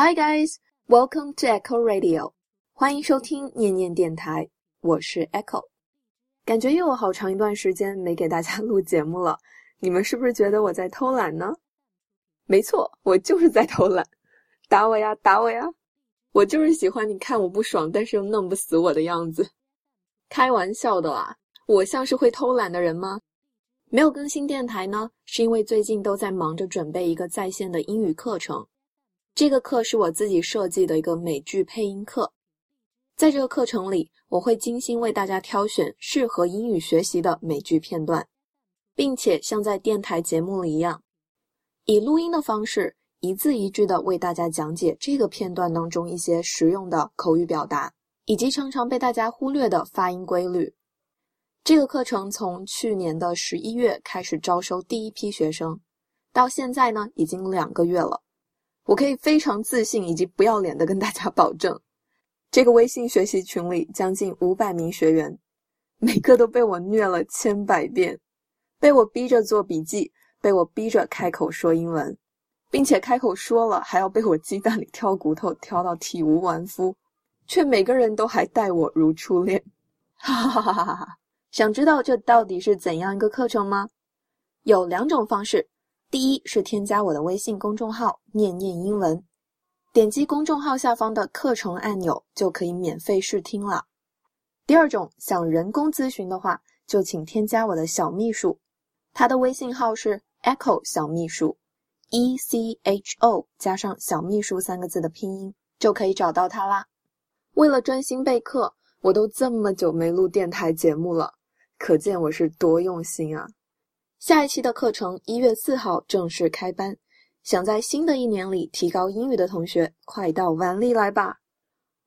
Hi guys, welcome to Echo Radio，欢迎收听念念电台，我是 Echo。感觉又有好长一段时间没给大家录节目了，你们是不是觉得我在偷懒呢？没错，我就是在偷懒，打我呀，打我呀！我就是喜欢你看我不爽，但是又弄不死我的样子。开玩笑的啦，我像是会偷懒的人吗？没有更新电台呢，是因为最近都在忙着准备一个在线的英语课程。这个课是我自己设计的一个美剧配音课。在这个课程里，我会精心为大家挑选适合英语学习的美剧片段，并且像在电台节目里一样，以录音的方式一字一句的为大家讲解这个片段当中一些实用的口语表达，以及常常被大家忽略的发音规律。这个课程从去年的十一月开始招收第一批学生，到现在呢已经两个月了。我可以非常自信以及不要脸的跟大家保证，这个微信学习群里将近五百名学员，每个都被我虐了千百遍，被我逼着做笔记，被我逼着开口说英文，并且开口说了还要被我鸡蛋里挑骨头挑到体无完肤，却每个人都还待我如初恋，哈哈哈哈哈哈。想知道这到底是怎样一个课程吗？有两种方式，第一是添加我的微信公众号“念念英文”，点击公众号下方的课程按钮就可以免费试听了。第二种想人工咨询的话，就请添加我的小秘书，他的微信号是 Echo 小秘书，E C H O 加上小秘书三个字的拼音就可以找到他啦。为了专心备课，我都这么久没录电台节目了。可见我是多用心啊！下一期的课程一月四号正式开班，想在新的一年里提高英语的同学，快到碗里来吧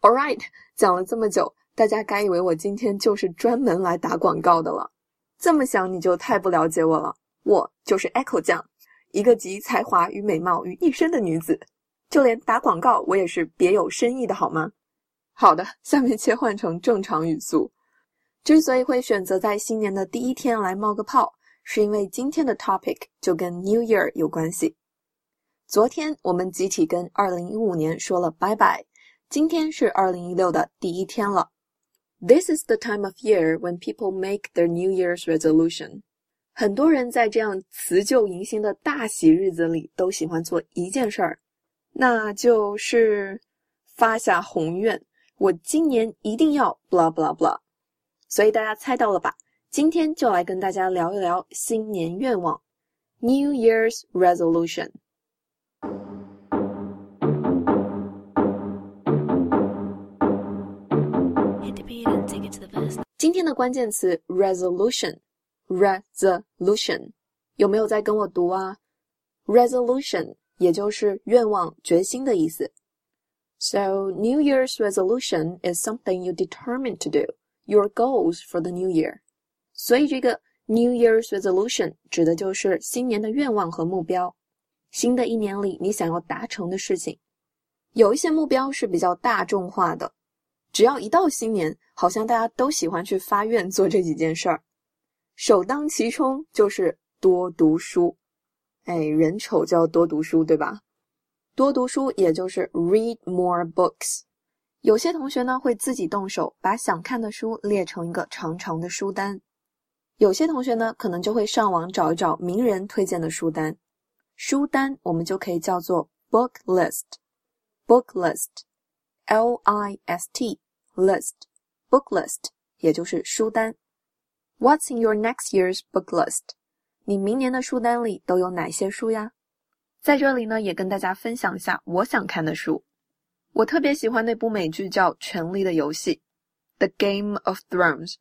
！All right，讲了这么久，大家该以为我今天就是专门来打广告的了。这么想你就太不了解我了，我就是 Echo 酱，一个集才华与美貌于一身的女子，就连打广告我也是别有深意的，好吗？好的，下面切换成正常语速。之所以会选择在新年的第一天来冒个泡，是因为今天的 topic 就跟 New Year 有关系。昨天我们集体跟2015年说了拜拜，今天是2016的第一天了。This is the time of year when people make their New Year's resolution。很多人在这样辞旧迎新的大喜日子里，都喜欢做一件事儿，那就是发下宏愿：我今年一定要 blah blah blah。所以大家猜到了吧？今天就来跟大家聊一聊新年愿望，New Year's Resolution。今天的关键词 resolution，resolution 有没有在跟我读啊？resolution 也就是愿望、决心的意思。So New Year's resolution is something you determine to do. Your goals for the new year， 所以这个 New Year's resolution 指的就是新年的愿望和目标。新的一年里，你想要达成的事情，有一些目标是比较大众化的。只要一到新年，好像大家都喜欢去发愿做这几件事儿。首当其冲就是多读书。哎，人丑就要多读书，对吧？多读书也就是 read more books。有些同学呢会自己动手，把想看的书列成一个长长的书单；有些同学呢可能就会上网找一找名人推荐的书单。书单我们就可以叫做 book list，book list，L I S T list，book list 也就是书单。What's in your next year's book list？你明年的书单里都有哪些书呀？在这里呢也跟大家分享一下我想看的书。我特别喜欢那部美剧叫《权力的游戏》（The Game of Thrones）。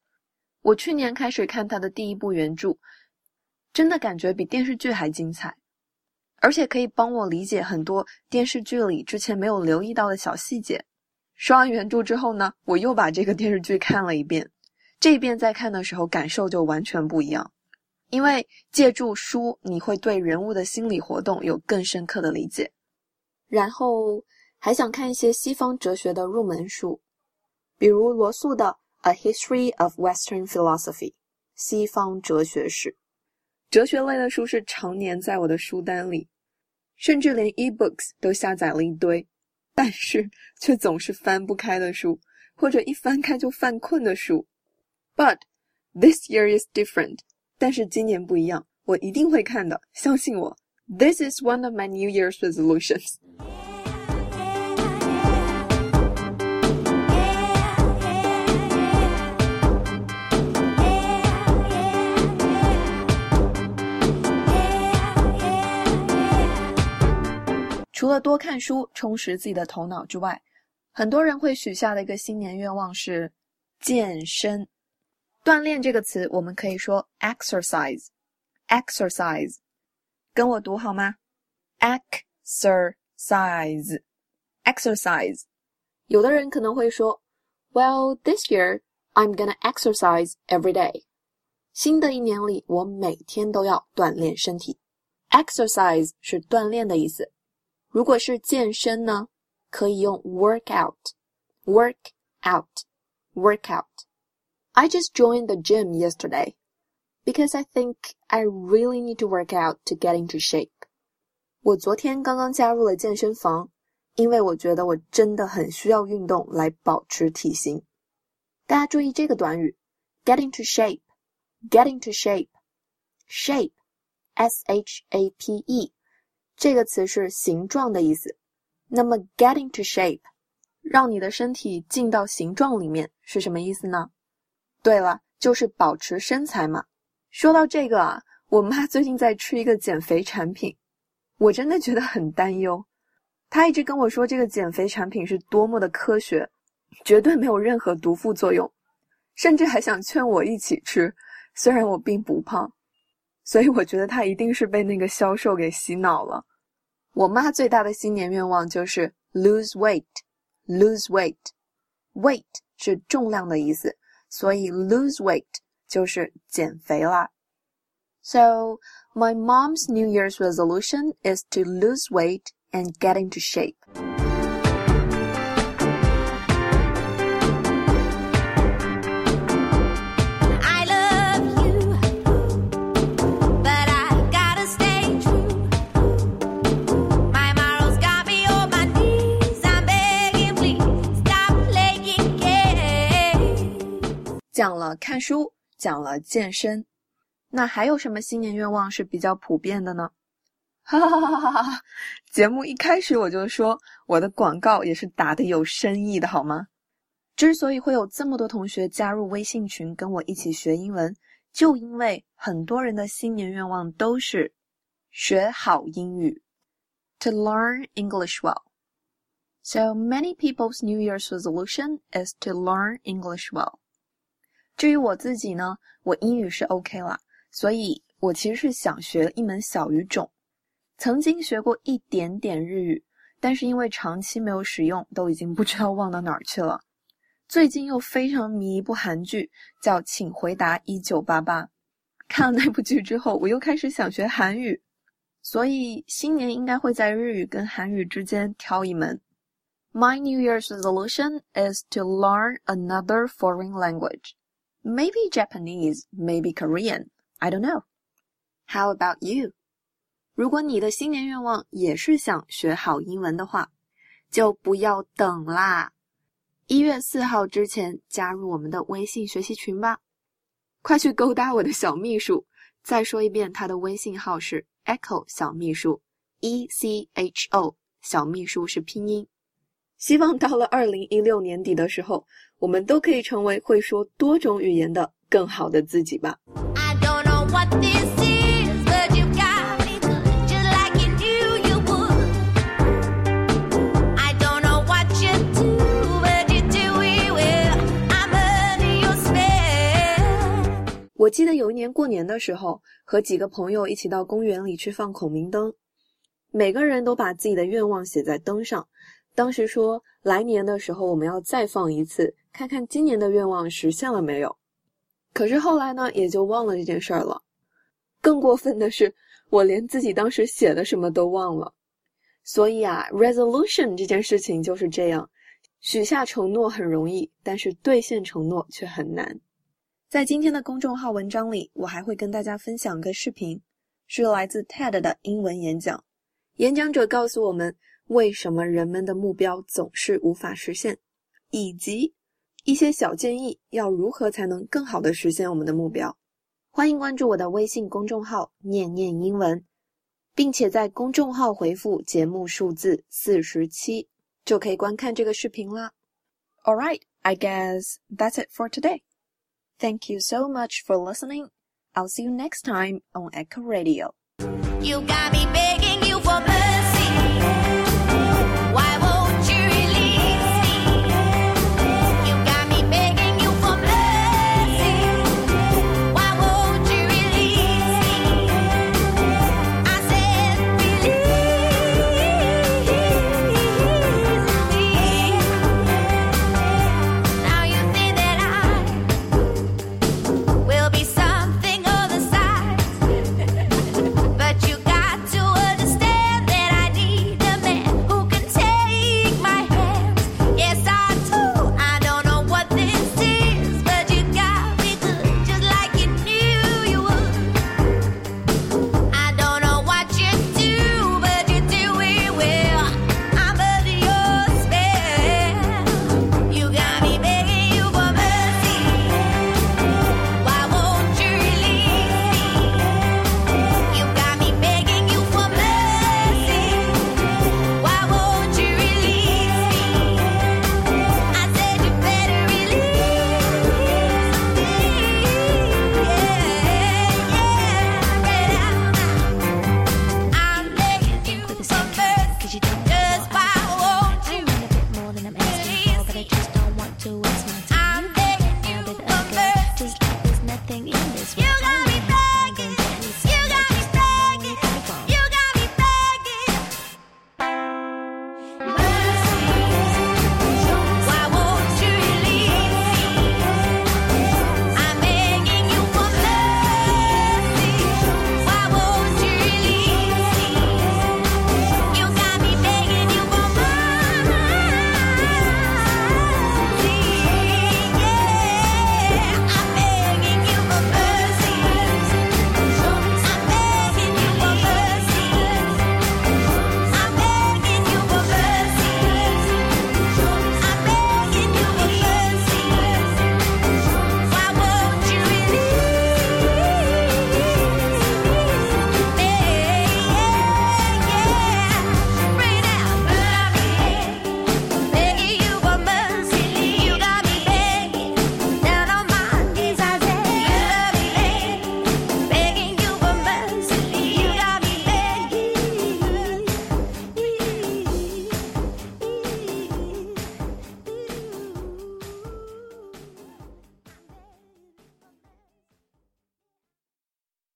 我去年开始看他的第一部原著，真的感觉比电视剧还精彩，而且可以帮我理解很多电视剧里之前没有留意到的小细节。刷完原著之后呢，我又把这个电视剧看了一遍，这一遍再看的时候感受就完全不一样，因为借助书，你会对人物的心理活动有更深刻的理解，然后。还想看一些西方哲学的入门书，比如罗素的《A History of Western Philosophy》西方哲学史。哲学类的书是常年在我的书单里，甚至连 eBooks 都下载了一堆。 但是却总是翻不开的书，或者一翻开就犯困的书。But this year is different。但是今年不一样，我一定会看的，相信我。This is one of my New Year's resolutions。 除了多看书、充实自己的头脑之外，很多人会许下的一个新年愿望是健身。锻炼这个词，我们可以说 exercise，exercise，跟我读好吗？exercise，exercise。有的人可能会说，Well, this year I'm gonna exercise every day。新的一年里，我每天都要锻炼身体。exercise 是锻炼的意思。如果是健身呢，可以用 workout，workout，workout。I just joined the gym yesterday because I think I really need to work out to get into shape。我昨天刚刚加入了健身房，因为我觉得我真的很需要运动来保持体型。大家注意这个短语，get into shape，get into shape，shape，s h a p e。 这个词是形状的意思，那么 getting to shape，让你的身体进到形状里面是什么意思呢？对了，就是保持身材嘛。说到这个啊，我妈 最近在吃一个减肥产品，我真的觉得很担忧。她一直跟我说这个减肥产品是多么的科学，绝对没有任何毒副作用，甚至还想劝我一起吃，虽然我并不胖。所以我觉得他一定是被那个销售给洗脑了。我妈最大的新年愿望就是 lose weight，lose weight，weight 是重量的意思，所以 lose weight 就是减肥啦。So my mom's New Year's resolution is to lose weight and get into shape. 讲了看书，讲了健身，那还有什么新年愿望是比较普遍的呢？哈哈哈哈哈哈！节目一开始我就说我的广告也是打的有深意的，好吗？之所以会有这么多同学加入微信群跟我一起学英文，就因为很多人的新年愿望都是学好英语，to learn English well. So many people's New Year's resolution is to learn English well. 至于我自己呢，我英语是 OK 了，所以我其实是想学一门小语种。曾经学过一点点日语，但是因为长期没有使用，都已经不知道忘到哪儿去了。最近又非常迷一部韩剧，叫《请回答一九八八》。看了那部剧之后，我又开始想学韩语，所以新年应该会在日语跟韩语之间挑一门。My New Year's resolution is to learn another foreign language. Maybe Japanese, maybe Korean. I don't know. How about you? 如果你的新年愿望也是想学好英文的话，就不要等啦！一月四号之前加入我们的微信学习群吧！快去勾搭我的小秘书！再说一遍，他的微信号是 Echo 小秘书，E C H O 小秘书是拼音。希望到了二零一六年底的时候，我们都可以成为会说多种语言的更好的自己吧。我记得有一年过年的时候，和几个朋友一起到公园里去放孔明灯，每个人都把自己的愿望写在灯上。当时说来年的时候我们要再放一次，看看今年的愿望实现了没有。可是后来呢，也就忘了这件事儿了。更过分的是，我连自己当时写的什么都忘了。所以啊，resolution 这件事情就是这样，许下承诺很容易，但是兑现承诺却很难。在今天的公众号文章里，我还会跟大家分享个视频，是来自 TED 的英文演讲。演讲者告诉我们。为什么人们的目标总是无法实现，以及一些小建议，要如何才能更好的实现我们的目标。欢迎关注我的微信公众号“念念英文”，并且在公众号回复节目数字四十七，就可以观看这个视频啦。All right, I guess that's it for today. Thank you so much for listening. I'll see you next time on Echo Radio. You got me begging.